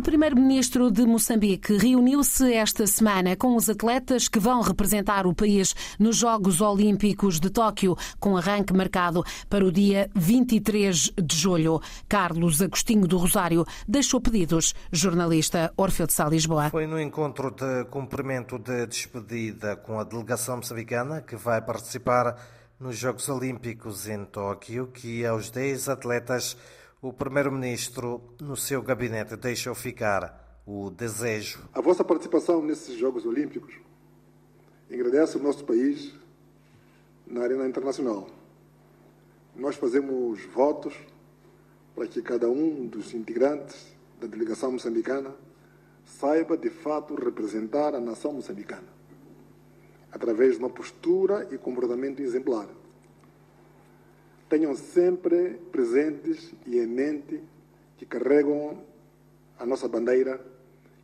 O primeiro-ministro de Moçambique reuniu-se esta semana com os atletas que vão representar o país nos Jogos Olímpicos de Tóquio, com arranque marcado para o dia 23 de julho. Carlos Agostinho do Rosário deixou pedidos. Jornalista Orfeu de Sá Lisboa. Foi no encontro de cumprimento de despedida com a delegação moçambicana que vai participar nos Jogos Olímpicos em Tóquio que aos 10 atletas o Primeiro-Ministro, no seu gabinete, deixou ficar o desejo. A vossa participação nesses Jogos Olímpicos engrandece o nosso país na arena internacional. Nós fazemos votos para que cada um dos integrantes da delegação moçambicana saiba de fato representar a nação moçambicana, através de uma postura e comportamento exemplar tenham sempre presentes e em mente que carregam a nossa bandeira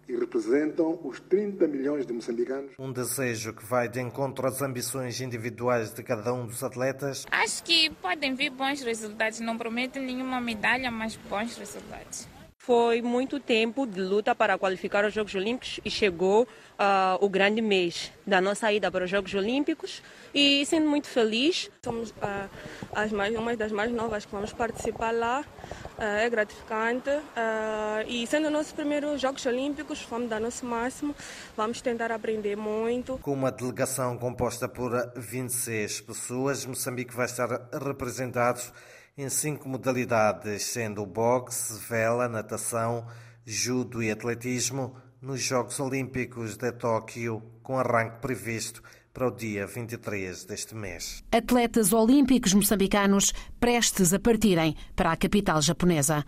e representam os 30 milhões de moçambicanos. Um desejo que vai de encontro às ambições individuais de cada um dos atletas. Acho que podem vir bons resultados. Não prometo nenhuma medalha, mas bons resultados. Foi muito tempo de luta para qualificar os Jogos Olímpicos e chegou uh, o grande mês da nossa ida para os Jogos Olímpicos e sendo muito feliz. Somos uh, as mais, uma das mais novas que vamos participar lá. Uh, é gratificante e sendo nossos primeiros Jogos Olímpicos, vamos dar nosso máximo, vamos tentar aprender muito. Com uma delegação composta por 26 pessoas, Moçambique vai estar representado em cinco modalidades, sendo o boxe, vela, natação, judo e atletismo, nos Jogos Olímpicos de Tóquio, com arranque previsto para o dia 23 deste mês. Atletas olímpicos moçambicanos prestes a partirem para a capital japonesa.